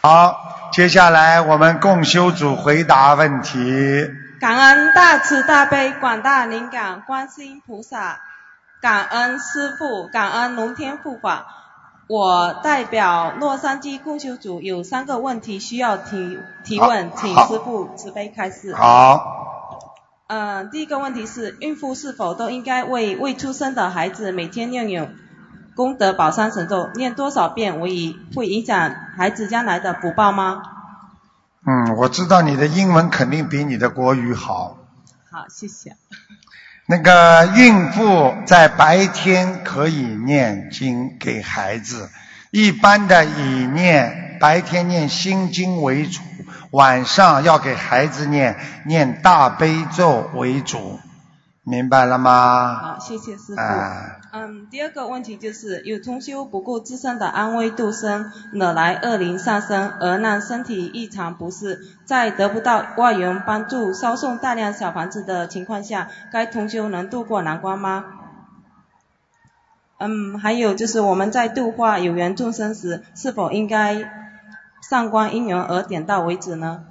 好，接下来我们共修组回答问题。感恩大慈大悲广大灵感观世音菩萨，感恩师父，感恩龙天护法。我代表洛杉矶共修组有三个问题需要提提问，请师父慈悲开示。好。嗯，第一个问题是，孕妇是否都应该为未出生的孩子每天念有功德宝山神咒，念多少遍会会影响孩子将来的福报吗？嗯，我知道你的英文肯定比你的国语好。好，谢谢。那个孕妇在白天可以念经给孩子，一般的以念白天念心经为主，晚上要给孩子念念大悲咒为主，明白了吗？好，谢谢师傅。嗯，第二个问题就是有同修不顾自身的安危度生，惹来恶灵上身，而让身体异常不适，在得不到外援帮助烧送大量小房子的情况下，该同修能度过难关吗？嗯，还有就是我们在度化有缘众生时，是否应该上观因缘而点到为止呢？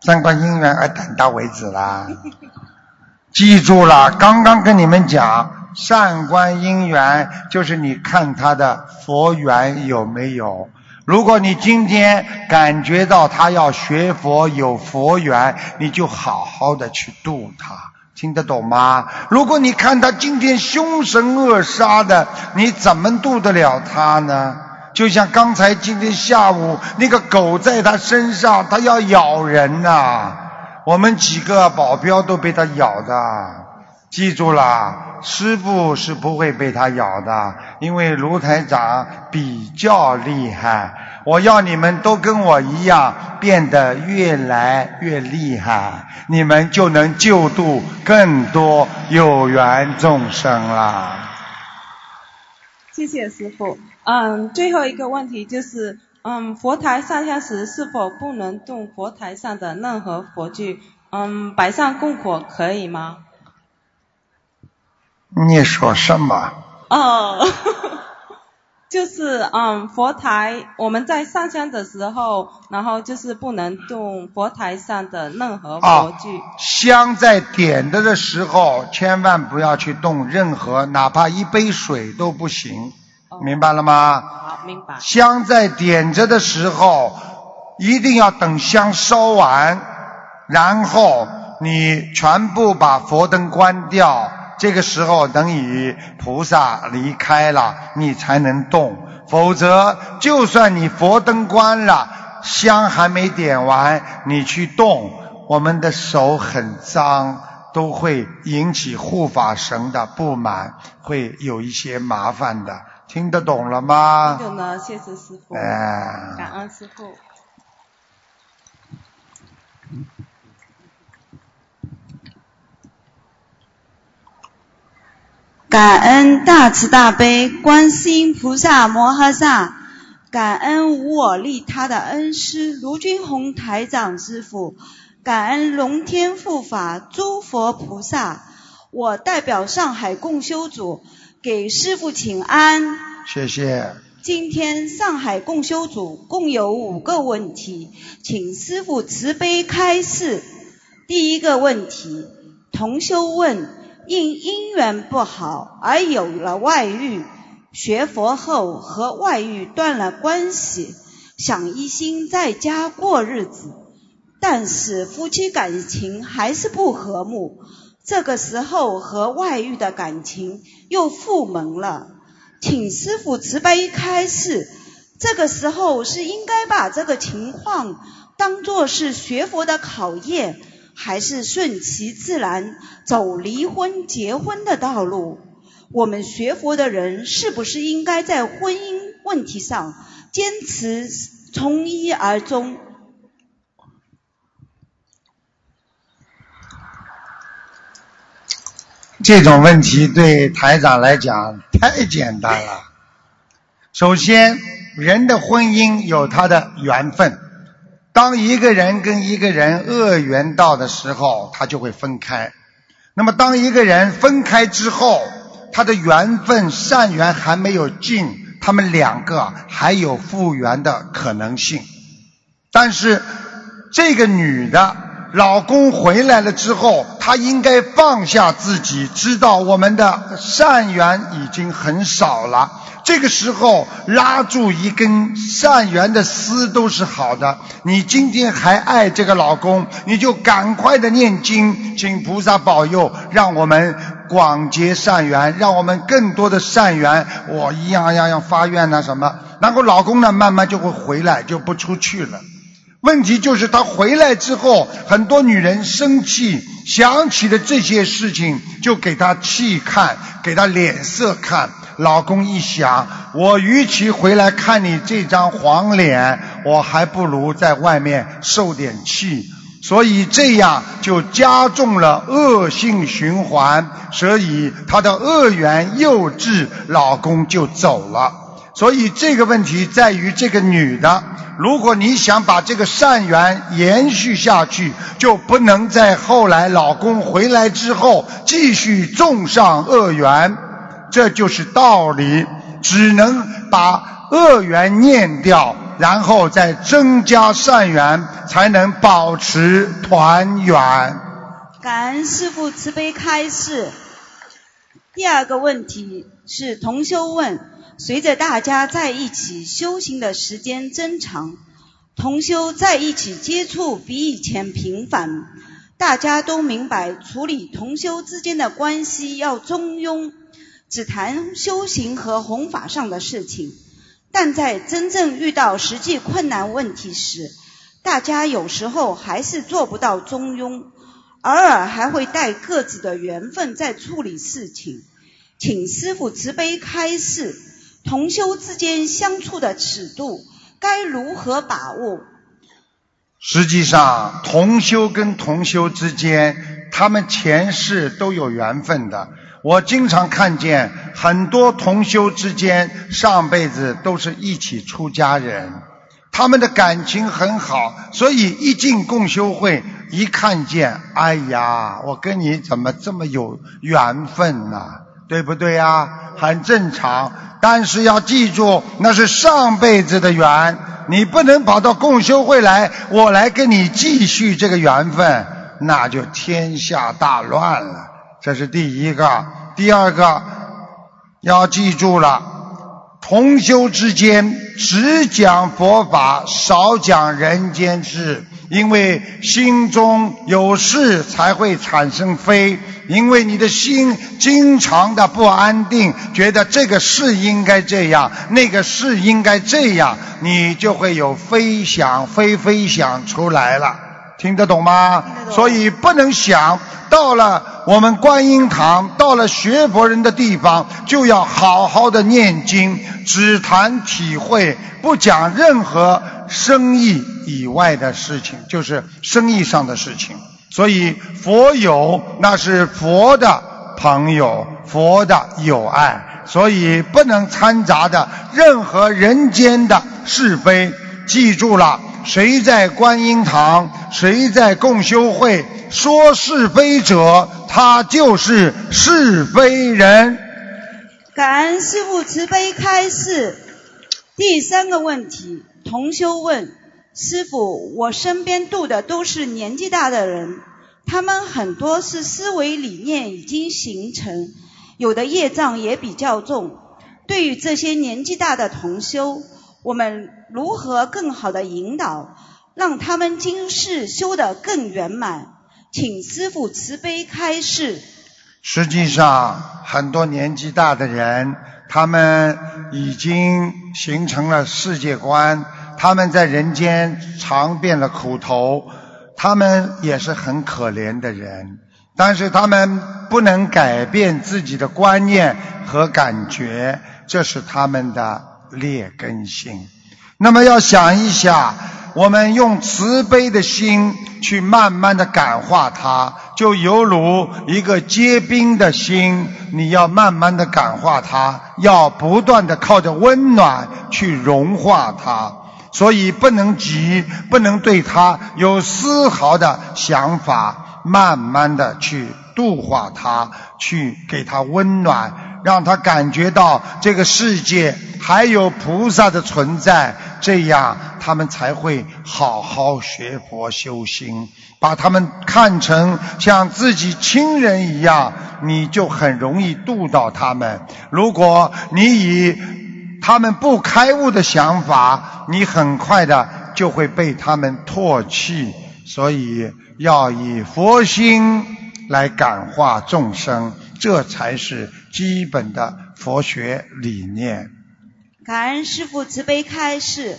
上观因缘而点到为止啦。记住了，刚刚跟你们讲，善观因缘就是你看他的佛缘有没有。如果你今天感觉到他要学佛有佛缘，你就好好的去度他，听得懂吗？如果你看他今天凶神恶煞的，你怎么度得了他呢？就像刚才今天下午那个狗在他身上，他要咬人呐。我们几个保镖都被他咬的，记住了，师傅是不会被他咬的，因为卢台长比较厉害。我要你们都跟我一样，变得越来越厉害，你们就能救度更多有缘众生了。谢谢师傅。嗯，最后一个问题就是。嗯，佛台上香时是否不能动佛台上的任何佛具？嗯，摆上供火可以吗？你说什么？哦，就是嗯，佛台我们在上香的时候，然后就是不能动佛台上的任何佛具。香在点的的时候，千万不要去动任何，哪怕一杯水都不行。明白了吗？好，明白。香在点着的时候，一定要等香烧完，然后你全部把佛灯关掉。这个时候，等于菩萨离开了，你才能动。否则，就算你佛灯关了，香还没点完，你去动，我们的手很脏，都会引起护法神的不满，会有一些麻烦的。听得懂了吗？听懂了，谢谢师傅。哎，感恩师傅。感恩大慈大悲观世音菩萨摩诃萨，感恩无我利他的恩师卢军宏台长师傅，感恩龙天护法诸佛菩萨。我代表上海共修组。给师傅请安，谢谢。今天上海共修组共有五个问题，请师傅慈悲开示。第一个问题，同修问：因姻缘不好而有了外遇，学佛后和外遇断了关系，想一心在家过日子，但是夫妻感情还是不和睦。这个时候和外遇的感情又复萌了，请师傅慈悲开示。这个时候是应该把这个情况当做是学佛的考验，还是顺其自然走离婚结婚的道路？我们学佛的人是不是应该在婚姻问题上坚持从一而终？这种问题对台长来讲太简单了。首先，人的婚姻有他的缘分。当一个人跟一个人恶缘到的时候，他就会分开。那么，当一个人分开之后，他的缘分善缘还没有尽，他们两个还有复缘的可能性。但是这个女的。老公回来了之后，她应该放下自己，知道我们的善缘已经很少了。这个时候拉住一根善缘的丝都是好的。你今天还爱这个老公，你就赶快的念经，请菩萨保佑，让我们广结善缘，让我们更多的善缘。我一样样样发愿呐什么，然后老公呢慢慢就会回来，就不出去了。问题就是他回来之后，很多女人生气，想起了这些事情，就给他气看，给他脸色看。老公一想，我与其回来看你这张黄脸，我还不如在外面受点气。所以这样就加重了恶性循环，所以她的恶缘又至，老公就走了。所以这个问题在于这个女的。如果你想把这个善缘延续下去，就不能在后来老公回来之后继续种上恶缘，这就是道理。只能把恶缘念掉，然后再增加善缘，才能保持团圆。感恩师父慈悲开示。第二个问题是同修问。随着大家在一起修行的时间增长，同修在一起接触比以前频繁，大家都明白处理同修之间的关系要中庸，只谈修行和弘法上的事情。但在真正遇到实际困难问题时，大家有时候还是做不到中庸，偶尔还会带各自的缘分在处理事情。请师父慈悲开示。同修之间相处的尺度该如何把握？实际上，同修跟同修之间，他们前世都有缘分的。我经常看见很多同修之间上辈子都是一起出家人，他们的感情很好，所以一进共修会，一看见，哎呀，我跟你怎么这么有缘分呢？对不对呀？很正常。但是要记住，那是上辈子的缘，你不能跑到共修会来，我来跟你继续这个缘分，那就天下大乱了。这是第一个，第二个要记住了，同修之间只讲佛法，少讲人间事。因为心中有事才会产生非，因为你的心经常的不安定，觉得这个事应该这样，那个事应该这样，你就会有非想非非想出来了，听得懂吗？所以不能想到了我们观音堂，到了学佛人的地方，就要好好的念经，只谈体会，不讲任何生意。以外的事情就是生意上的事情，所以佛友那是佛的朋友，佛的友爱，所以不能掺杂的任何人间的是非。记住了，谁在观音堂，谁在共修会说是非者，他就是是非人。感恩师父慈悲开示。第三个问题，同修问。师傅，我身边度的都是年纪大的人，他们很多是思维理念已经形成，有的业障也比较重。对于这些年纪大的同修，我们如何更好的引导，让他们今世修得更圆满？请师傅慈悲开示。实际上，很多年纪大的人，他们已经形成了世界观。他们在人间尝遍了苦头，他们也是很可怜的人，但是他们不能改变自己的观念和感觉，这是他们的劣根性。那么要想一下，我们用慈悲的心去慢慢的感化他，就犹如一个结冰的心，你要慢慢的感化他，要不断的靠着温暖去融化他。所以不能急，不能对他有丝毫的想法，慢慢的去度化他，去给他温暖，让他感觉到这个世界还有菩萨的存在，这样他们才会好好学佛修心，把他们看成像自己亲人一样，你就很容易度到他们。如果你以他们不开悟的想法，你很快的就会被他们唾弃。所以要以佛心来感化众生，这才是基本的佛学理念。感恩师父慈悲开示。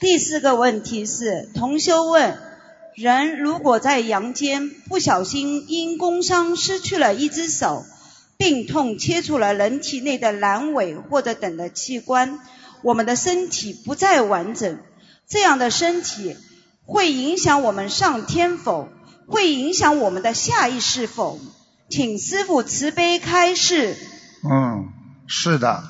第四个问题是：同修问，人如果在阳间不小心因工伤失去了一只手，病痛切除了人体内的阑尾或者等的器官，我们的身体不再完整，这样的身体。会影响我们上天否？会影响我们的下一世否？请师傅慈悲开示。嗯，是的。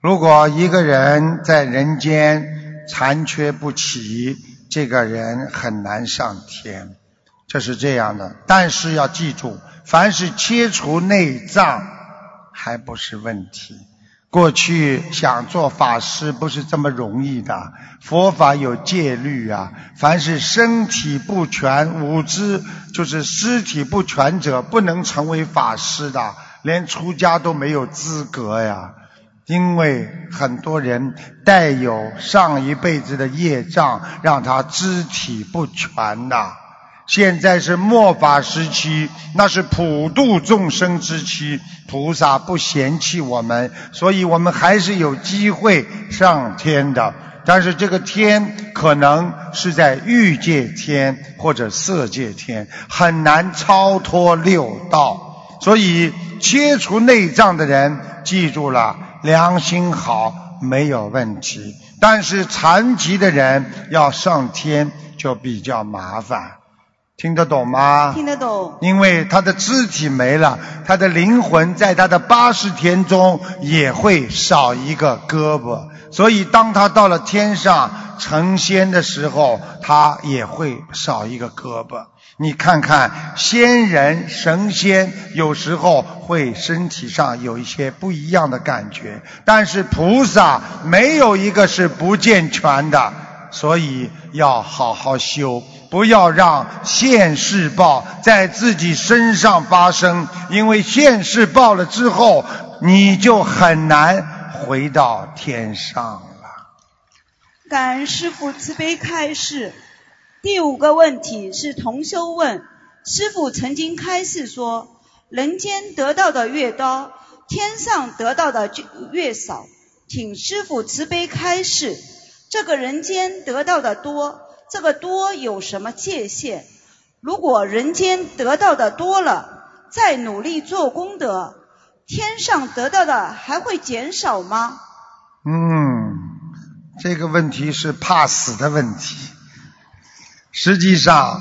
如果一个人在人间残缺不齐，这个人很难上天，这是这样的。但是要记住，凡是切除内脏，还不是问题。过去想做法师不是这么容易的，佛法有戒律啊。凡是身体不全、五肢就是尸体不全者，不能成为法师的，连出家都没有资格呀。因为很多人带有上一辈子的业障，让他肢体不全呐。现在是末法时期，那是普度众生之期，菩萨不嫌弃我们，所以我们还是有机会上天的。但是这个天可能是在欲界天或者色界天，很难超脱六道。所以切除内脏的人，记住了，良心好没有问题。但是残疾的人要上天就比较麻烦。听得懂吗？听得懂。因为他的肢体没了，他的灵魂在他的八十天中也会少一个胳膊，所以当他到了天上成仙的时候，他也会少一个胳膊。你看看仙人、神仙有时候会身体上有一些不一样的感觉，但是菩萨没有一个是不健全的，所以要好好修。不要让现世报在自己身上发生，因为现世报了之后，你就很难回到天上了。感恩师父慈悲开示。第五个问题是同修问：师父曾经开示说，人间得到的越多，天上得到的就越少，请师父慈悲开示，这个人间得到的多。这个多有什么界限？如果人间得到的多了，再努力做功德，天上得到的还会减少吗？嗯，这个问题是怕死的问题。实际上，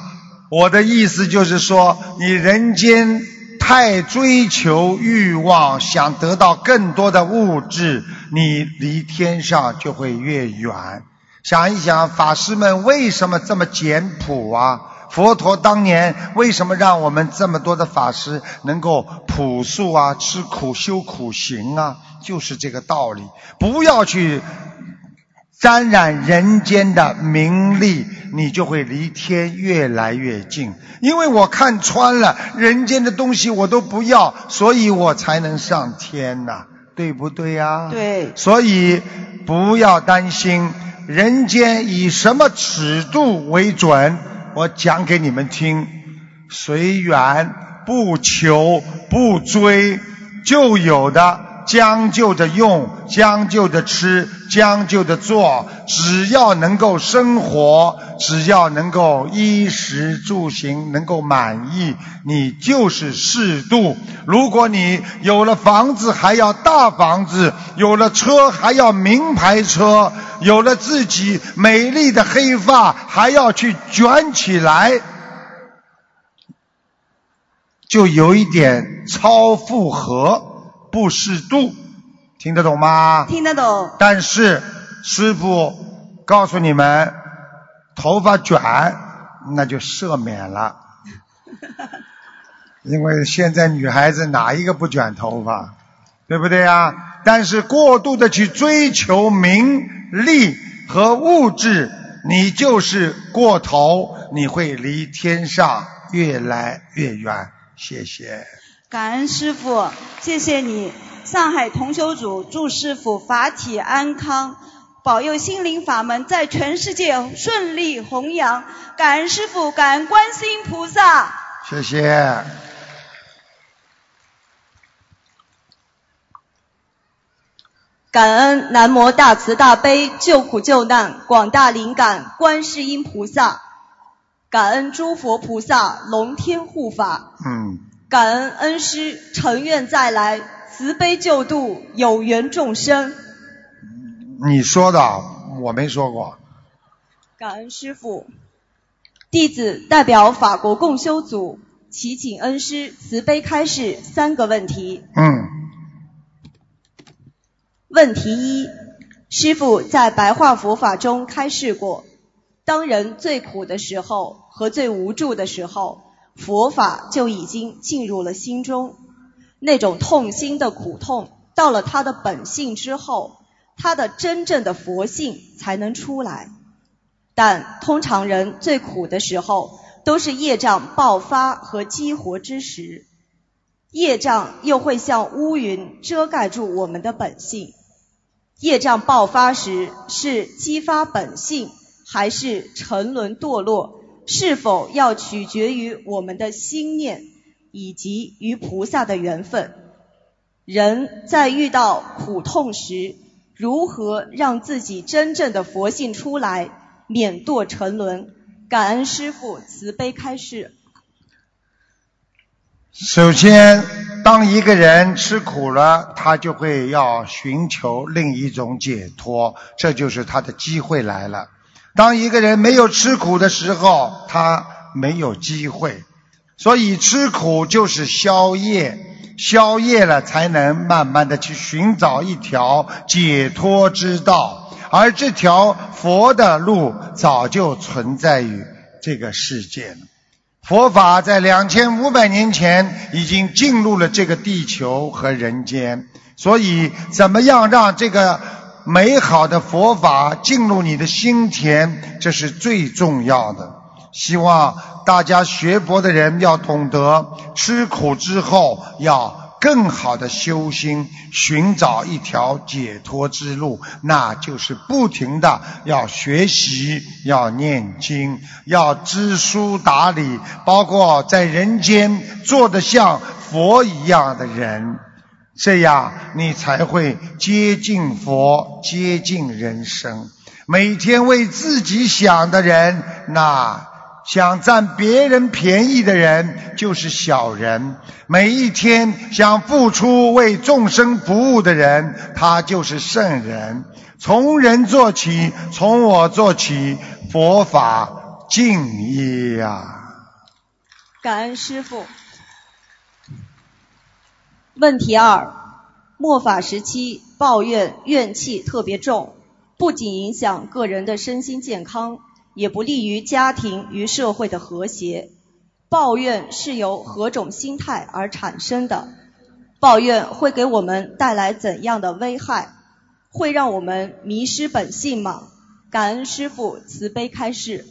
我的意思就是说，你人间太追求欲望，想得到更多的物质，你离天上就会越远。想一想，法师们为什么这么简朴啊？佛陀当年为什么让我们这么多的法师能够朴素啊，吃苦修苦行啊？就是这个道理。不要去沾染人间的名利，你就会离天越来越近。因为我看穿了人间的东西，我都不要，所以我才能上天呐，对不对呀？对。所以不要担心。人间以什么尺度为准？我讲给你们听：随缘，不求，不追，就有的。将就着用，将就着吃，将就着做，只要能够生活，只要能够衣食住行能够满意，你就是适度。如果你有了房子还要大房子，有了车还要名牌车，有了自己美丽的黑发还要去卷起来，就有一点超负荷。不适度，听得懂吗？听得懂。但是师傅告诉你们，头发卷那就赦免了。因为现在女孩子哪一个不卷头发，对不对呀？但是过度的去追求名利和物质，你就是过头，你会离天上越来越远。谢谢。感恩师傅，谢谢你。上海同修组祝师傅法体安康，保佑心灵法门在全世界顺利弘扬。感恩师傅，感恩观世音菩萨。谢谢。感恩南无大慈大悲救苦救难广大灵感观世音菩萨，感恩诸佛菩萨龙天护法。嗯。感恩恩师诚愿再来慈悲救度有缘众生。你说的，我没说过。感恩师父，弟子代表法国共修组祈请恩师慈悲开示三个问题。嗯。问题一：师父在白话佛法中开示过，当人最苦的时候和最无助的时候。佛法就已经进入了心中，那种痛心的苦痛，到了他的本性之后，他的真正的佛性才能出来。但通常人最苦的时候，都是业障爆发和激活之时，业障又会像乌云遮盖住我们的本性。业障爆发时，是激发本性，还是沉沦堕落？是否要取决于我们的心念以及与菩萨的缘分。人在遇到苦痛时，如何让自己真正的佛性出来，免堕沉沦？感恩师父慈悲开示。首先，当一个人吃苦了，他就会要寻求另一种解脱，这就是他的机会来了。当一个人没有吃苦的时候，他没有机会，所以吃苦就是消业，消业了才能慢慢的去寻找一条解脱之道，而这条佛的路早就存在于这个世界了。佛法在两千五百年前已经进入了这个地球和人间，所以怎么样让这个？美好的佛法进入你的心田，这是最重要的。希望大家学佛的人要懂得，吃苦之后要更好的修心，寻找一条解脱之路，那就是不停的要学习、要念经、要知书达理，包括在人间做的像佛一样的人。这样你才会接近佛，接近人生。每天为自己想的人，那想占别人便宜的人就是小人；每一天想付出为众生服务的人，他就是圣人。从人做起，从我做起，佛法敬业呀！感恩师父。问题二：末法时期抱怨怨气特别重，不仅影响个人的身心健康，也不利于家庭与社会的和谐。抱怨是由何种心态而产生的？抱怨会给我们带来怎样的危害？会让我们迷失本性吗？感恩师父慈悲开示。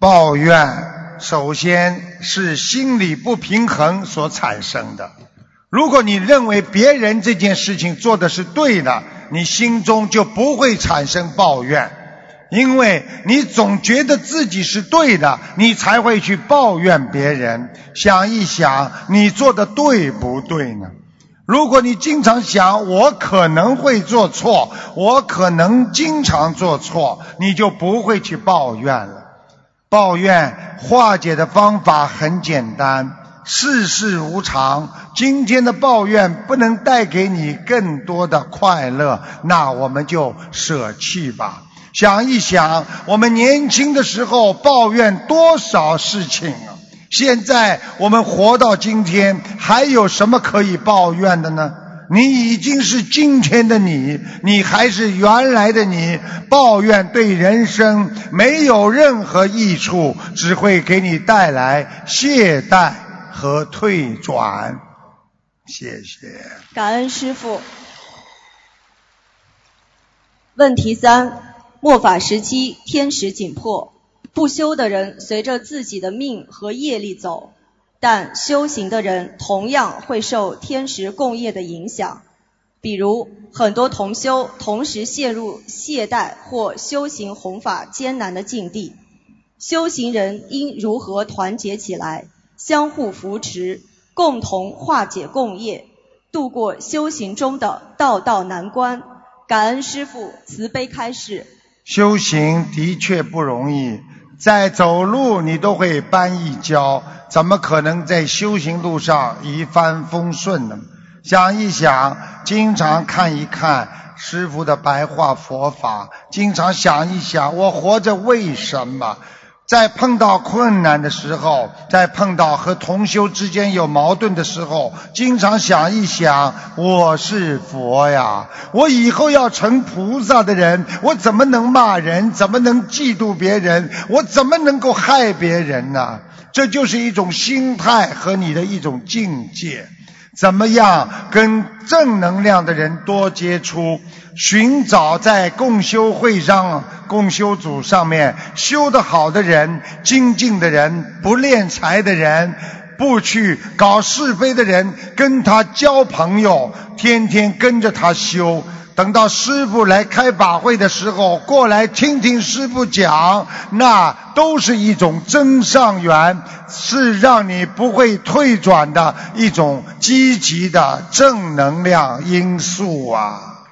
抱怨首先是心理不平衡所产生的。如果你认为别人这件事情做的是对的，你心中就不会产生抱怨，因为你总觉得自己是对的，你才会去抱怨别人。想一想，你做的对不对呢？如果你经常想我可能会做错，我可能经常做错，你就不会去抱怨了。抱怨化解的方法很简单。世事无常，今天的抱怨不能带给你更多的快乐，那我们就舍弃吧。想一想，我们年轻的时候抱怨多少事情啊！现在我们活到今天，还有什么可以抱怨的呢？你已经是今天的你，你还是原来的你。抱怨对人生没有任何益处，只会给你带来懈怠。和退转。谢谢。感恩师傅。问题三：末法时期，天时紧迫，不修的人随着自己的命和业力走，但修行的人同样会受天时共业的影响。比如，很多同修同时陷入懈怠或修行弘法艰难的境地，修行人应如何团结起来，相互扶持，共同化解共业，度过修行中的道道难关？感恩师父慈悲开示。修行的确不容易，在走路你都会绊一跤，怎么可能在修行路上一帆风顺呢？想一想，经常看一看师父的白话佛法，经常想一想，我活着为什么？在碰到困难的时候，在碰到和同修之间有矛盾的时候，经常想一想，我是佛呀，我以后要成菩萨的人，我怎么能骂人？怎么能嫉妒别人？我怎么能够害别人呢？这就是一种心态和你的一种境界。怎么样跟正能量的人多接触？寻找在共修会上、共修组上面修得好的人、精进的人、不敛财的人、不去搞是非的人，跟他交朋友，天天跟着他修。等到师傅来开法会的时候，过来听听师傅讲，那都是一种增上缘，是让你不会退转的一种积极的正能量因素啊。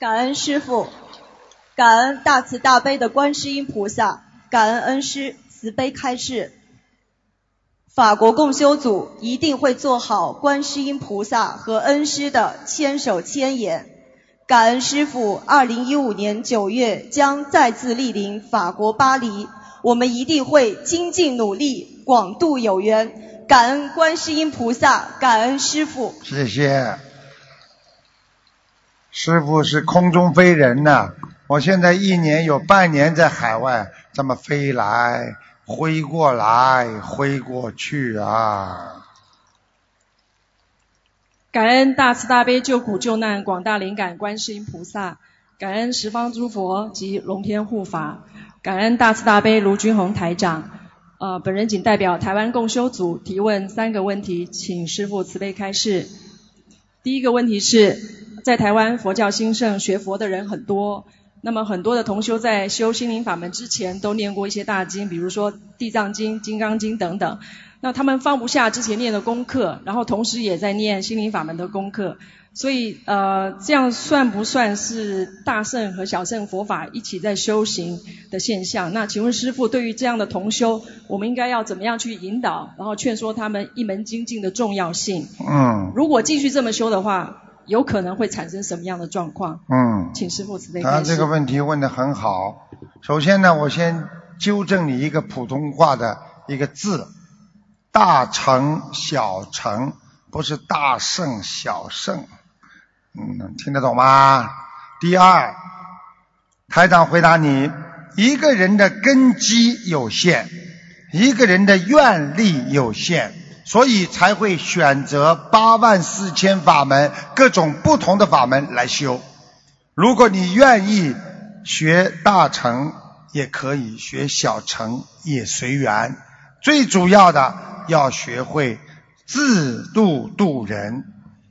感恩师父，感恩大慈大悲的观世音菩萨，感恩恩师慈悲开示。法国共修组一定会做好观世音菩萨和恩师的千手千眼。感恩师父，二零一五年九月将再次莅临法国巴黎，我们一定会精进努力，广度有缘。感恩观世音菩萨，感恩师父。谢谢。师傅是空中飞人呐！我现在一年有半年在海外，这么飞来挥过来挥过去啊！感恩大慈大悲救苦救难广大灵感观世音菩萨，感恩十方诸佛及龙天护法，感恩大慈大悲卢军宏台长。呃，本人仅代表台湾共修组提问三个问题，请师父慈悲开示。第一个问题是。在台湾佛教兴盛，学佛的人很多。那么很多的同修在修心灵法门之前，都念过一些大经，比如说《地藏经》《金刚经》等等。那他们放不下之前念的功课，然后同时也在念心灵法门的功课。所以呃，这样算不算是大圣和小圣佛法一起在修行的现象？那请问师父，对于这样的同修，我们应该要怎么样去引导，然后劝说他们一门精进的重要性？嗯。如果继续这么修的话。有可能会产生什么样的状况？嗯，请师傅慈悲他这个问题问的很好。首先呢，我先纠正你一个普通话的一个字，大成小成，不是大圣小圣。嗯，听得懂吗？第二，台长回答你：一个人的根基有限，一个人的愿力有限。所以才会选择八万四千法门，各种不同的法门来修。如果你愿意学大乘，也可以学小乘，也随缘。最主要的要学会自度度人。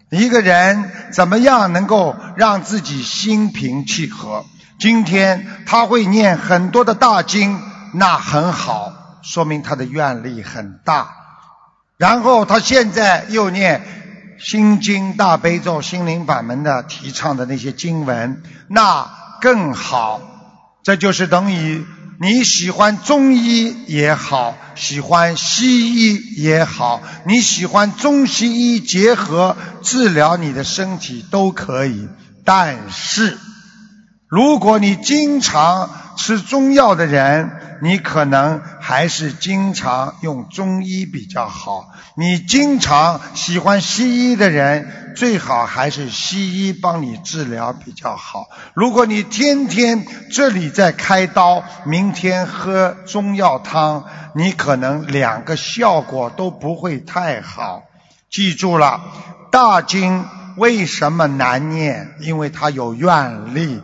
一个人怎么样能够让自己心平气和？今天他会念很多的大经，那很好，说明他的愿力很大。然后他现在又念心经、大悲咒、心灵法门的提倡的那些经文，那更好。这就是等于你喜欢中医也好，喜欢西医也好，你喜欢中西医结合治疗你的身体都可以。但是，如果你经常吃中药的人，你可能。还是经常用中医比较好。你经常喜欢西医的人，最好还是西医帮你治疗比较好。如果你天天这里在开刀，明天喝中药汤，你可能两个效果都不会太好。记住了，大经为什么难念？因为它有愿力。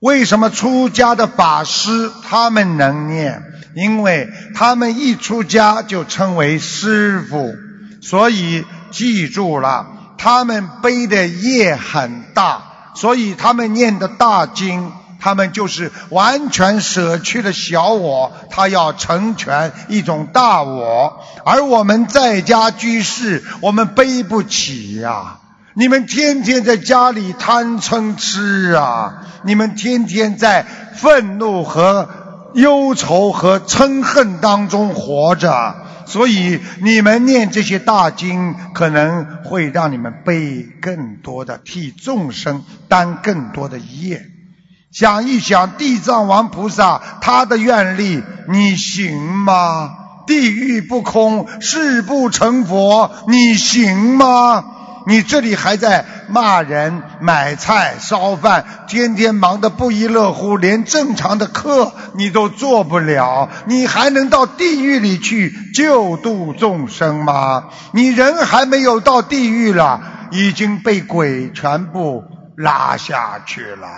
为什么出家的法师他们能念？因为他们一出家就称为师傅，所以记住了，他们背的业很大，所以他们念的大经，他们就是完全舍去了小我，他要成全一种大我。而我们在家居士，我们背不起呀。你们天天在家里贪嗔痴啊！你们天天在愤怒和忧愁和嗔恨当中活着，所以你们念这些大经，可能会让你们背更多的，替众生担更多的业。想一想，地藏王菩萨他的愿力，你行吗？地狱不空，誓不成佛，你行吗？你这里还在骂人、买菜、烧饭，天天忙得不亦乐乎，连正常的课你都做不了，你还能到地狱里去救度众生吗？你人还没有到地狱了，已经被鬼全部拉下去了。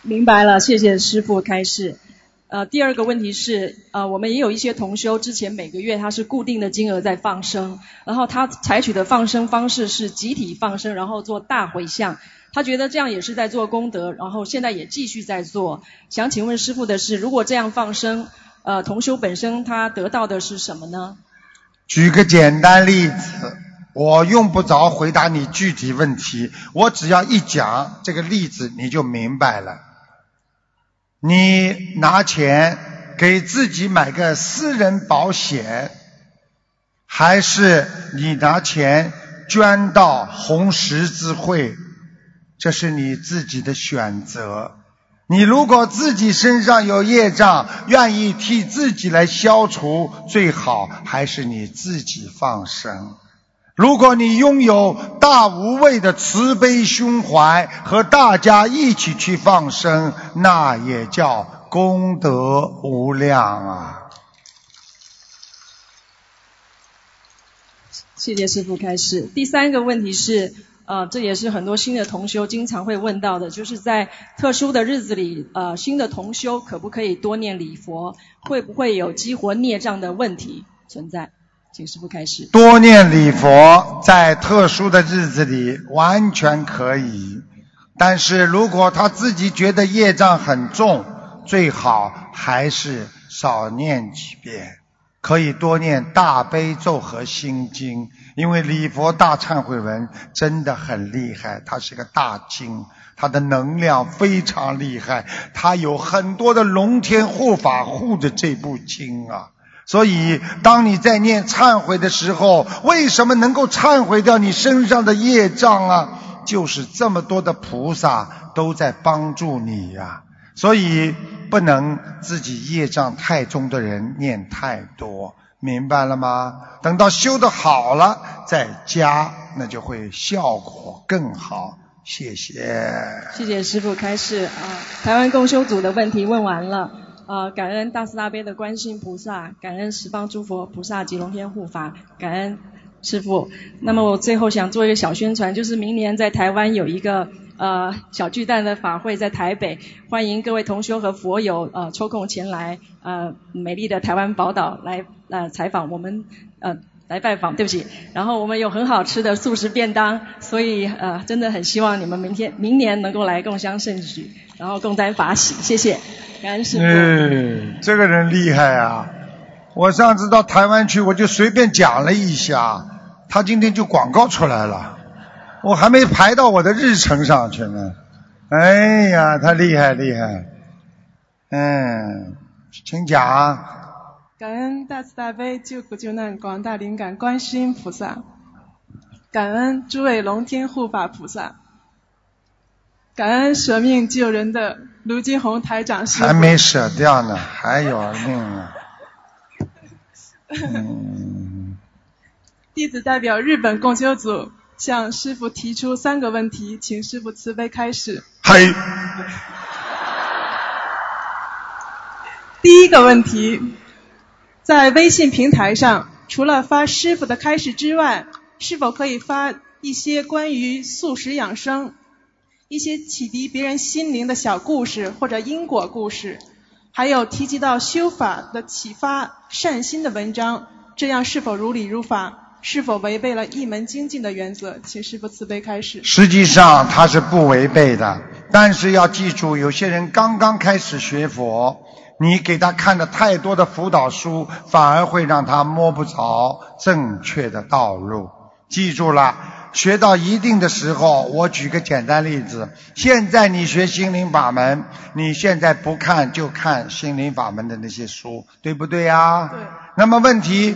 明白了，谢谢师傅开示。呃，第二个问题是，呃，我们也有一些同修，之前每个月他是固定的金额在放生，然后他采取的放生方式是集体放生，然后做大回向，他觉得这样也是在做功德，然后现在也继续在做。想请问师傅的是，如果这样放生，呃，同修本身他得到的是什么呢？举个简单例子，我用不着回答你具体问题，我只要一讲这个例子，你就明白了。你拿钱给自己买个私人保险，还是你拿钱捐到红十字会？这是你自己的选择。你如果自己身上有业障，愿意替自己来消除，最好还是你自己放生。如果你拥有大无畏的慈悲胸怀，和大家一起去放生，那也叫功德无量啊！谢谢师父开示。第三个问题是，呃，这也是很多新的同修经常会问到的，就是在特殊的日子里，呃，新的同修可不可以多念礼佛？会不会有激活孽障的问题存在？请师傅开始。多念礼佛，在特殊的日子里完全可以，但是如果他自己觉得业障很重，最好还是少念几遍。可以多念大悲咒和心经，因为礼佛大忏悔文真的很厉害，它是个大经，它的能量非常厉害，它有很多的龙天护法护着这部经啊。所以，当你在念忏悔的时候，为什么能够忏悔掉你身上的业障啊？就是这么多的菩萨都在帮助你呀。所以，不能自己业障太重的人念太多，明白了吗？等到修的好了再加，那就会效果更好。谢谢。谢谢师傅开示啊！台湾共修组的问题问完了。呃，感恩大慈大悲的观世音菩萨，感恩十方诸佛菩萨及龙天护法，感恩师父。那么我最后想做一个小宣传，就是明年在台湾有一个呃小巨蛋的法会，在台北，欢迎各位同修和佛友呃抽空前来呃美丽的台湾宝岛来呃采访我们呃。来拜访，对不起。然后我们有很好吃的素食便当，所以呃，真的很希望你们明天、明年能够来共襄盛举，然后共沾法喜。谢谢，感恩师傅。嗯，这个人厉害啊！我上次到台湾去，我就随便讲了一下，他今天就广告出来了，我还没排到我的日程上去呢。哎呀，他厉害厉害。嗯，请讲。感恩大慈大悲救苦救难广大灵感观世音菩萨，感恩诸位龙天护法菩萨。感恩舍命救人的卢金红台长师还没舍掉呢，还有命啊。嗯。弟子代表日本共修组向师傅提出三个问题，请师傅慈悲开始。嘿。第一个问题，在微信平台上，除了发师傅的开示之外，是否可以发一些关于素食养生？一些启迪别人心灵的小故事或者因果故事，还有提及到修法的启发善心的文章，这样是否如理如法？是否违背了一门精进的原则？请师父慈悲开示。实际上它是不违背的，但是要记住，有些人刚刚开始学佛，你给他看的太多的辅导书，反而会让他摸不着正确的道路。记住了。学到一定的时候，我举个简单例子。现在你学心灵法门，你现在不看就看心灵法门的那些书，对不对呀？对。那么问题，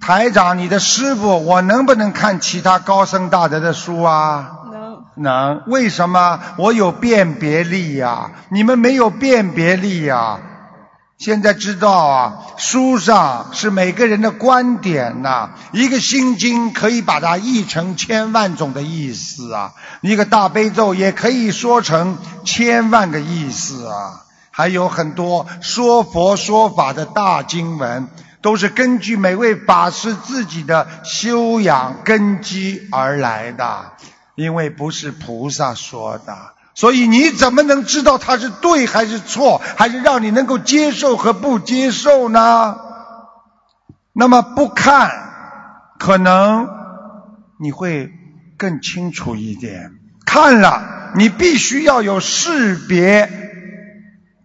台长，你的师傅，我能不能看其他高僧大德的书啊？能。能。为什么？我有辨别力呀，你们没有辨别力呀。现在知道啊，书上是每个人的观点呐。一个心经可以把它译成千万种的意思啊，一个大悲咒也可以说成千万个意思啊。还有很多说佛说法的大经文，都是根据每位法师自己的修养根基而来的，因为不是菩萨说的。所以你怎么能知道它是对还是错，还是让你能够接受和不接受呢？那么不看，可能你会更清楚一点；看了，你必须要有识别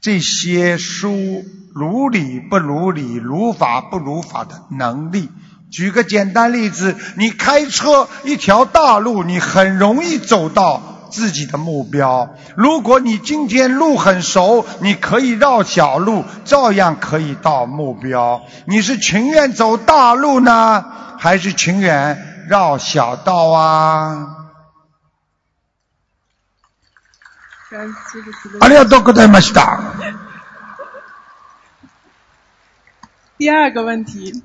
这些书如理不如理、如法不如法的能力。举个简单例子，你开车一条大路，你很容易走到。自己的目标。如果你今天路很熟，你可以绕小路，照样可以到目标。你是情愿走大路呢，还是情愿绕小道啊？第二个问题，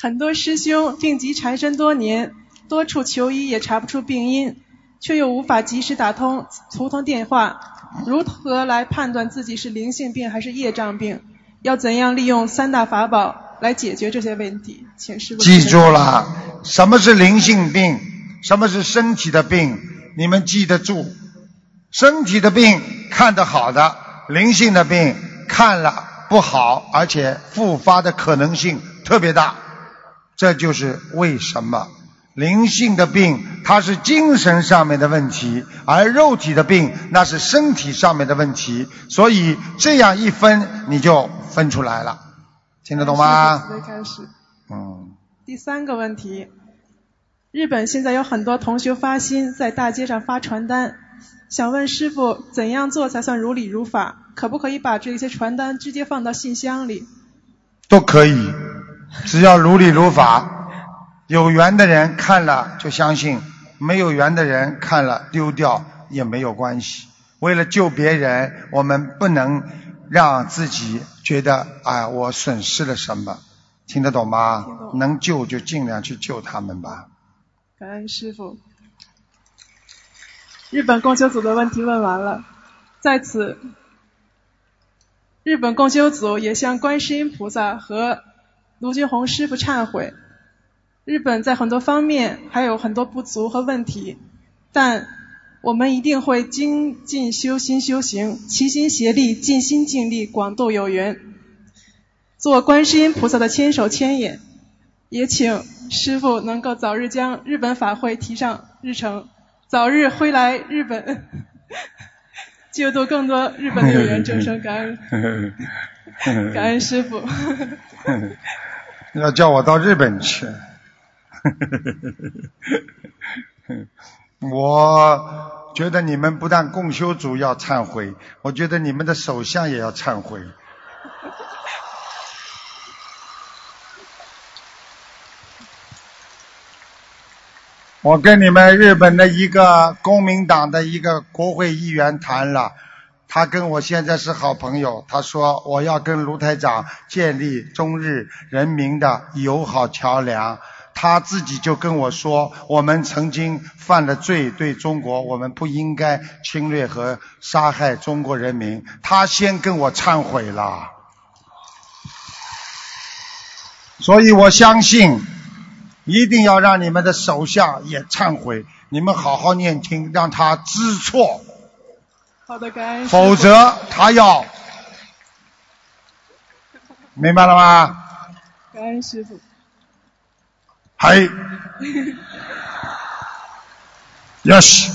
很多师兄病疾缠身多年，多处求医也查不出病因。却又无法及时打通图腾电话，如何来判断自己是灵性病还是业障病？要怎样利用三大法宝来解决这些问题？请师傅记住了，什么是灵性病？什么是身体的病？你们记得住，身体的病看得好的，灵性的病看了不好，而且复发的可能性特别大。这就是为什么。灵性的病，它是精神上面的问题，而肉体的病，那是身体上面的问题。所以这样一分，你就分出来了，听得懂吗？开始。嗯。第三个问题，日本现在有很多同学发心在大街上发传单，想问师傅怎样做才算如理如法？可不可以把这些传单直接放到信箱里？都可以，只要如理如法。有缘的人看了就相信，没有缘的人看了丢掉也没有关系。为了救别人，我们不能让自己觉得啊，我损失了什么，听得懂吗？能救就尽量去救他们吧。感恩师傅。日本共修组的问题问完了，在此，日本共修组也向观世音菩萨和卢俊宏师傅忏悔。日本在很多方面还有很多不足和问题，但我们一定会精进修心修行，齐心协力，尽心尽力，广度有缘，做观世音菩萨的千手千眼。也请师傅能够早日将日本法会提上日程，早日回来日本，救度更多日本的有缘众生。感恩，感恩师父。要叫我到日本去。我觉得你们不但共修组要忏悔，我觉得你们的首相也要忏悔。我跟你们日本的一个公民党的一个国会议员谈了，他跟我现在是好朋友。他说我要跟卢台长建立中日人民的友好桥梁。他自己就跟我说，我们曾经犯了罪，对中国，我们不应该侵略和杀害中国人民。他先跟我忏悔了，所以我相信。一定要让你们的手下也忏悔，你们好好念经，让他知错。好的，感恩。否则他要，明白了吗？感恩师傅。嗨。Yes。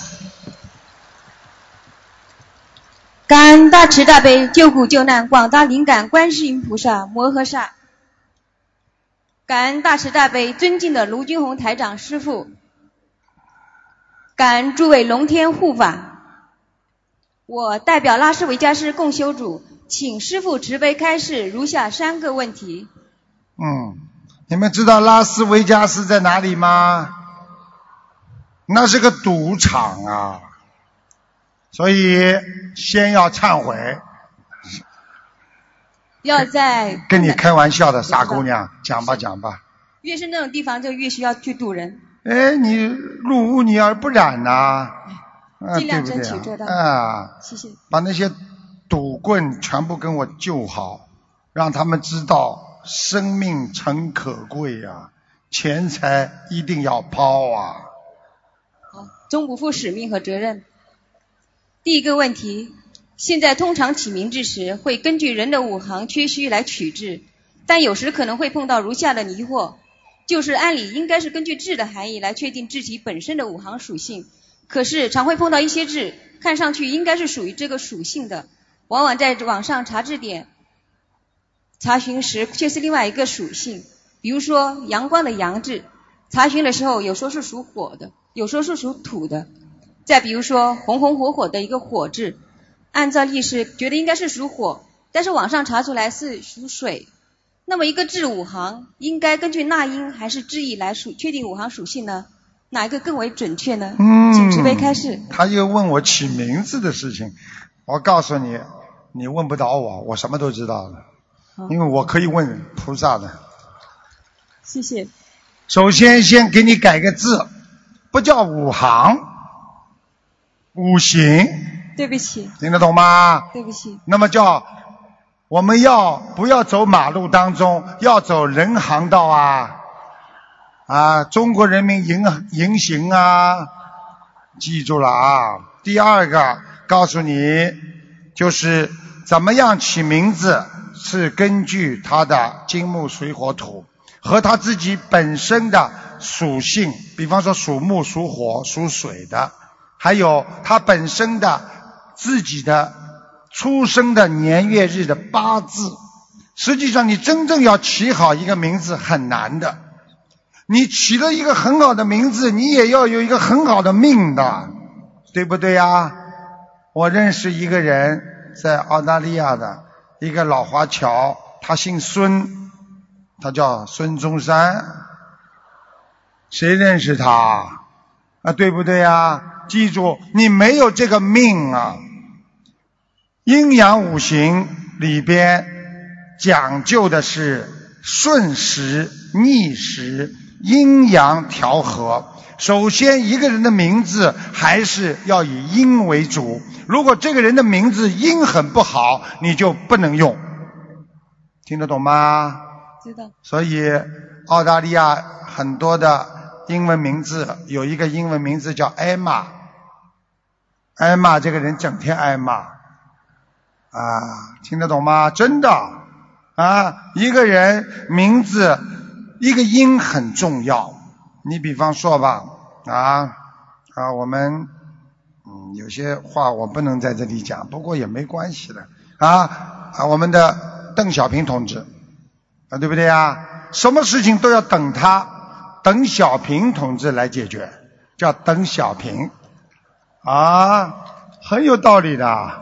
感恩大慈大悲救苦救难广大灵感观世音菩萨摩诃萨。感恩大慈大悲尊敬的卢军红台长师傅，感恩诸位龙天护法，我代表拉斯维加斯共修组，请师傅慈悲开示如下三个问题。嗯，你们知道拉斯维加斯在哪里吗？那是个赌场啊，所以先要忏悔。要在跟你开玩笑的傻姑娘，讲吧讲吧。越是那种地方，就越需要去渡人。哎，你入污泥而不染呐，尽量争取做到。啊，谢谢。把那些赌棍全部跟我救好，让他们知道生命诚可贵呀，钱财一定要抛啊。好，终不负使命和责任。第一个问题。现在通常起名字时会根据人的五行缺虚来取字，但有时可能会碰到如下的疑惑，就是按理应该是根据字的含义来确定字体本身的五行属性，可是常会碰到一些字看上去应该是属于这个属性的，往往在网上查字典查询时却是另外一个属性，比如说阳光的阳字，查询的时候有说是属火的，有说是属土的，再比如说红红火火的一个火字。按照历史觉得应该是属火，但是网上查出来是属水。那么一个字五行应该根据纳音还是字义来属确定五行属性呢？哪一个更为准确呢？嗯，请慈悲开示。他又问我起名字的事情，我告诉你，你问不倒我，我什么都知道了，因为我可以问菩萨的。谢谢。首先，先给你改个字，不叫五行，五行。对不起，听得懂吗？对不起。那么叫我们要不要走马路当中，要走人行道啊？啊，中国人民银银行啊，记住了啊。第二个告诉你，就是怎么样起名字，是根据他的金木水火土和他自己本身的属性，比方说属木、属火、属水的，还有他本身的。自己的出生的年月日的八字，实际上你真正要起好一个名字很难的。你起了一个很好的名字，你也要有一个很好的命的，对不对呀？我认识一个人，在澳大利亚的一个老华侨，他姓孙，他叫孙中山。谁认识他？啊，对不对呀？记住，你没有这个命啊。阴阳五行里边讲究的是顺时逆时，阴阳调和。首先，一个人的名字还是要以阴为主。如果这个人的名字阴很不好，你就不能用。听得懂吗？知道。所以，澳大利亚很多的英文名字有一个英文名字叫艾玛。艾玛这个人整天挨骂。啊，听得懂吗？真的啊，一个人名字一个音很重要。你比方说吧，啊啊，我们嗯有些话我不能在这里讲，不过也没关系的啊啊，我们的邓小平同志啊，对不对呀？什么事情都要等他，等小平同志来解决，叫等小平啊，很有道理的。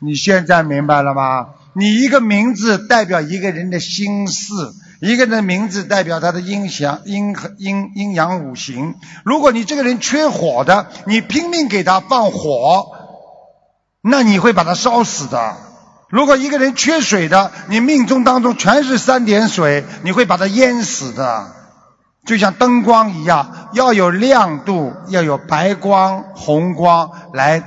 你现在明白了吗？你一个名字代表一个人的心思，一个人的名字代表他的阴阳阴和阴阴阳五行。如果你这个人缺火的，你拼命给他放火，那你会把他烧死的。如果一个人缺水的，你命中当中全是三点水，你会把他淹死的。就像灯光一样，要有亮度，要有白光、红光来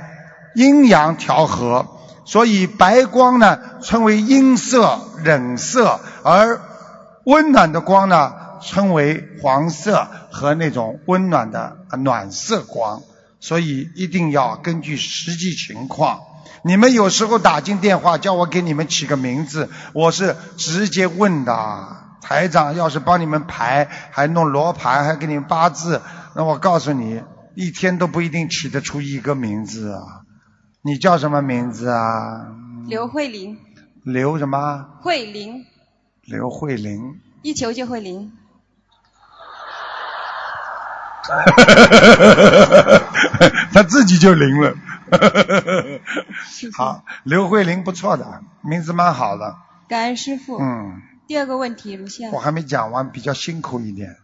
阴阳调和。所以白光呢称为阴色、冷色，而温暖的光呢，称为黄色和那种温暖的暖色光，所以一定要根据实际情况。你们有时候打进电话叫我给你们起个名字，我是直接问的。台长要是帮你们排，还弄罗盘，还给你们八字，那我告诉你，一天都不一定起得出一个名字啊。你叫什么名字啊？刘慧玲。刘什么？慧玲。刘慧玲，一求就会灵。他自己就灵了。好，刘慧玲不错的，名字蛮好的。感恩师傅。嗯。第二个问题，如下。我还没讲完，比较辛苦一点。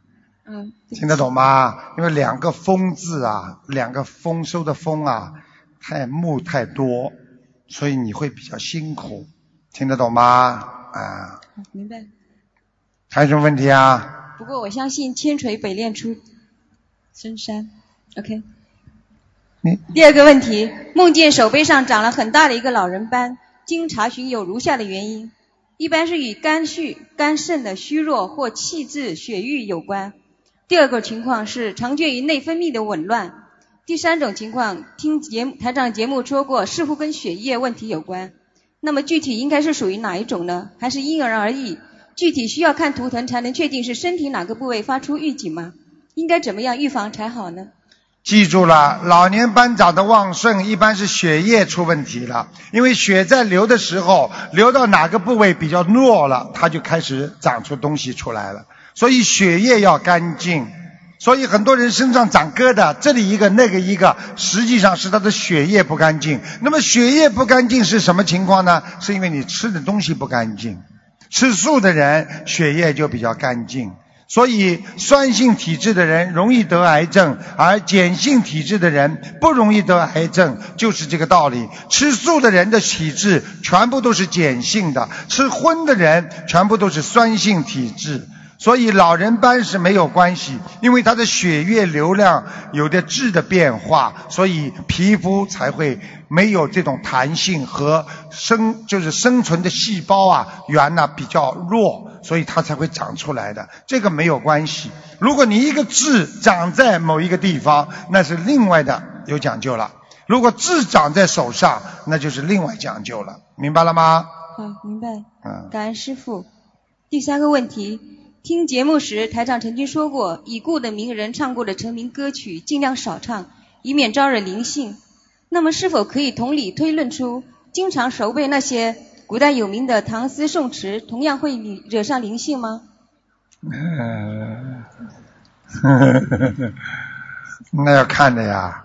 嗯。听得懂吗？因为两个丰字啊，两个丰收的丰啊，太木太多，所以你会比较辛苦。听得懂吗？啊，明白。还有什么问题啊？不过我相信千锤百炼出深山。OK。第二个问题，梦见手背上长了很大的一个老人斑，经查询有如下的原因：一般是与肝虚、肝肾的虚弱或气滞血瘀有关；第二个情况是常见于内分泌的紊乱；第三种情况，听节目台长节目说过，似乎跟血液问题有关。那么具体应该是属于哪一种呢？还是因人而异？具体需要看图腾才能确定是身体哪个部位发出预警吗？应该怎么样预防才好呢？记住了，老年斑长得旺盛，一般是血液出问题了。因为血在流的时候，流到哪个部位比较弱了，它就开始长出东西出来了。所以血液要干净。所以很多人身上长疙瘩，这里一个那个一个，实际上是他的血液不干净。那么血液不干净是什么情况呢？是因为你吃的东西不干净。吃素的人血液就比较干净。所以酸性体质的人容易得癌症，而碱性体质的人不容易得癌症，就是这个道理。吃素的人的体质全部都是碱性的，吃荤的人全部都是酸性体质。所以老人斑是没有关系，因为他的血液流量有的质的变化，所以皮肤才会没有这种弹性和生就是生存的细胞啊源呢比较弱，所以它才会长出来的。这个没有关系。如果你一个痣长在某一个地方，那是另外的有讲究了。如果痣长在手上，那就是另外讲究了。明白了吗？好，明白。嗯。感恩师傅。第三个问题。听节目时，台长曾经说过，已故的名人唱过的成名歌曲尽量少唱，以免招惹灵性。那么，是否可以同理推论出，经常熟背那些古代有名的唐诗宋词，同样会惹上灵性吗？那要看的呀，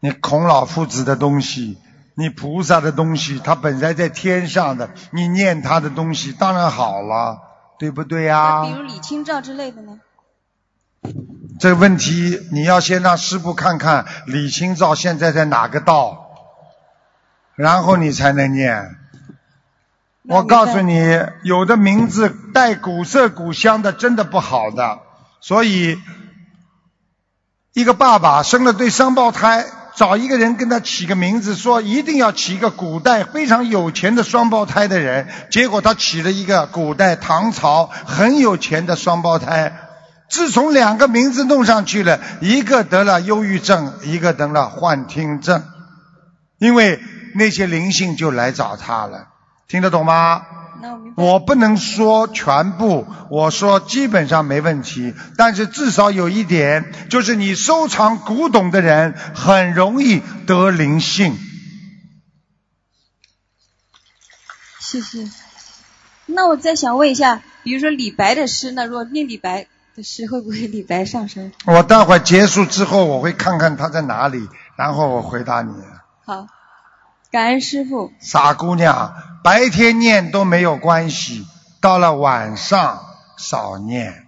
你孔老夫子的东西，你菩萨的东西，他本来在天上的，你念他的东西，当然好了。对不对呀？比如李清照之类的呢？这个问题你要先让师傅看看李清照现在在哪个道，然后你才能念。我告诉你，有的名字带古色古香的，真的不好的。所以，一个爸爸生了对双胞胎。找一个人跟他起个名字，说一定要起一个古代非常有钱的双胞胎的人。结果他起了一个古代唐朝很有钱的双胞胎。自从两个名字弄上去了，一个得了忧郁症，一个得了幻听症，因为那些灵性就来找他了。听得懂吗？我不能说全部，我说基本上没问题，但是至少有一点，就是你收藏古董的人很容易得灵性。谢谢。那我再想问一下，比如说李白的诗，那如果念李白的诗，会不会李白上身？我待会结束之后，我会看看他在哪里，然后我回答你。好。感恩师傅。傻姑娘，白天念都没有关系，到了晚上少念。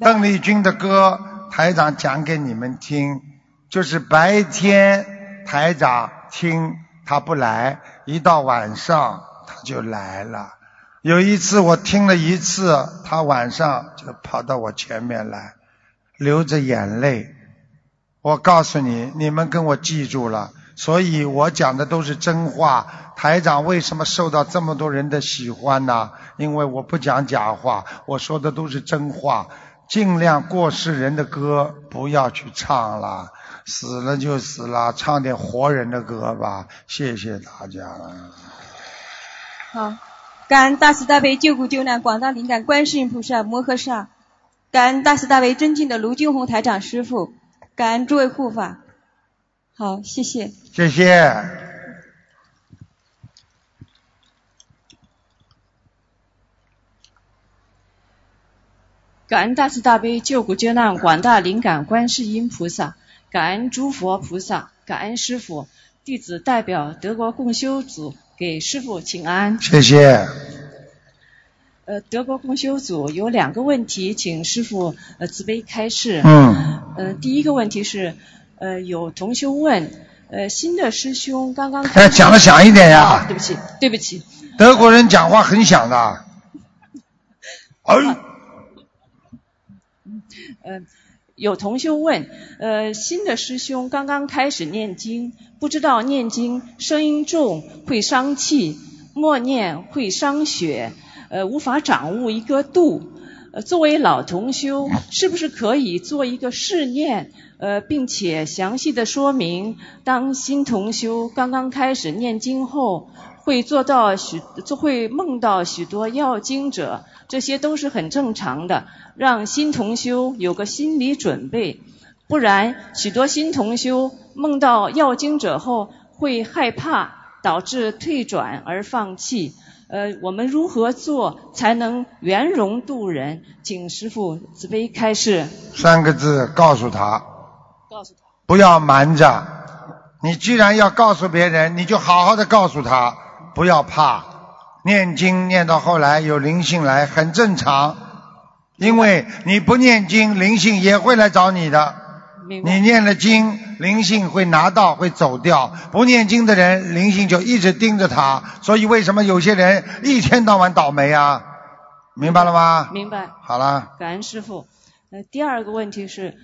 邓丽君的歌，台长讲给你们听，就是白天台长听他不来，一到晚上他就来了。有一次我听了一次，他晚上就跑到我前面来，流着眼泪。我告诉你，你们跟我记住了，所以我讲的都是真话。台长为什么受到这么多人的喜欢呢？因为我不讲假话，我说的都是真话。尽量过世人的歌不要去唱了，死了就死了，唱点活人的歌吧。谢谢大家。好，感恩大慈大悲救苦救难广大灵感观世音菩萨摩诃萨，感恩大慈大悲尊敬的卢俊宏台长师傅。感恩诸位护法，好，谢谢。谢谢。感恩大慈大悲救苦救难广大灵感观世音菩萨，感恩诸佛菩萨，感恩师傅，弟子代表德国共修组给师傅请安。谢谢。呃，德国共修组有两个问题，请师傅呃慈悲开示。嗯。呃，第一个问题是，呃，有同修问，呃，新的师兄刚刚。哎，讲的响一点呀。对不起，对不起。德国人讲话很响的。嗯。呃，有同修问，呃，新的师兄刚刚开始念经，不知道念经声音重会伤气，默念会伤血。呃，无法掌握一个度。呃，作为老同修，是不是可以做一个试念？呃，并且详细的说明，当新同修刚刚开始念经后，会做到许，就会梦到许多要经者，这些都是很正常的，让新同修有个心理准备。不然，许多新同修梦到要经者后，会害怕，导致退转而放弃。呃，我们如何做才能圆融度人？请师傅慈悲开示。三个字，告诉他。告诉他。不要瞒着。你既然要告诉别人，你就好好的告诉他，不要怕。念经念到后来有灵性来，很正常。因为你不念经，灵性也会来找你的。你念了经，灵性会拿到，会走掉；不念经的人，灵性就一直盯着他。所以为什么有些人一天到晚倒霉啊？明白了吗？明白。好了。感恩师傅。呃，第二个问题是，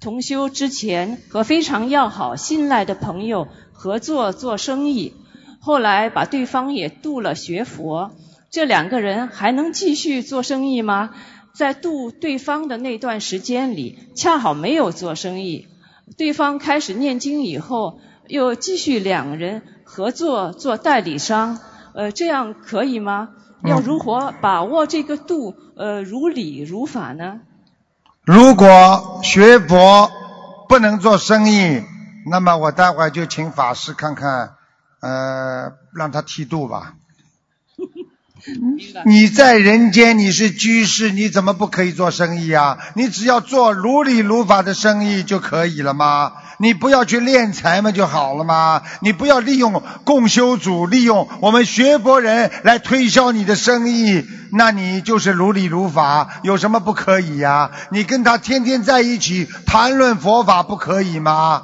同修之前和非常要好、信赖的朋友合作做生意，后来把对方也渡了学佛，这两个人还能继续做生意吗？在度对方的那段时间里，恰好没有做生意。对方开始念经以后，又继续两人合作做代理商，呃，这样可以吗？要如何把握这个度？呃，如理如法呢？如果学佛不能做生意，那么我待会儿就请法师看看，呃，让他剃度吧。你在人间你是居士，你怎么不可以做生意啊？你只要做如理如法的生意就可以了吗？你不要去敛财嘛就好了吗？你不要利用共修组，利用我们学佛人来推销你的生意，那你就是如理如法，有什么不可以呀？你跟他天天在一起谈论佛法不可以吗？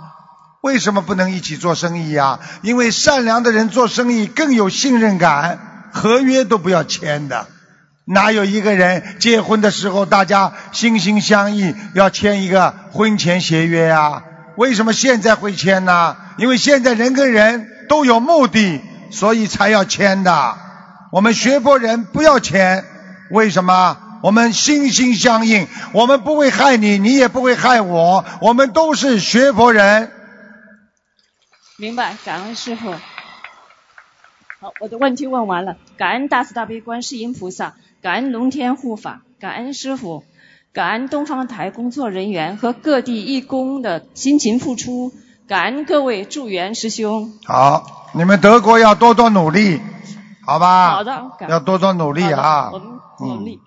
为什么不能一起做生意呀？因为善良的人做生意更有信任感。合约都不要签的，哪有一个人结婚的时候大家心心相印要签一个婚前协约啊？为什么现在会签呢？因为现在人跟人都有目的，所以才要签的。我们学佛人不要签，为什么？我们心心相印，我们不会害你，你也不会害我，我们都是学佛人。明白，感恩师傅。好，我的问题问完了。感恩大慈大悲观世音菩萨，感恩龙天护法，感恩师傅，感恩东方台工作人员和各地义工的辛勤付出，感恩各位助缘师兄。好，你们德国要多多努力，好吧？好的，要多多努力啊。我们努力。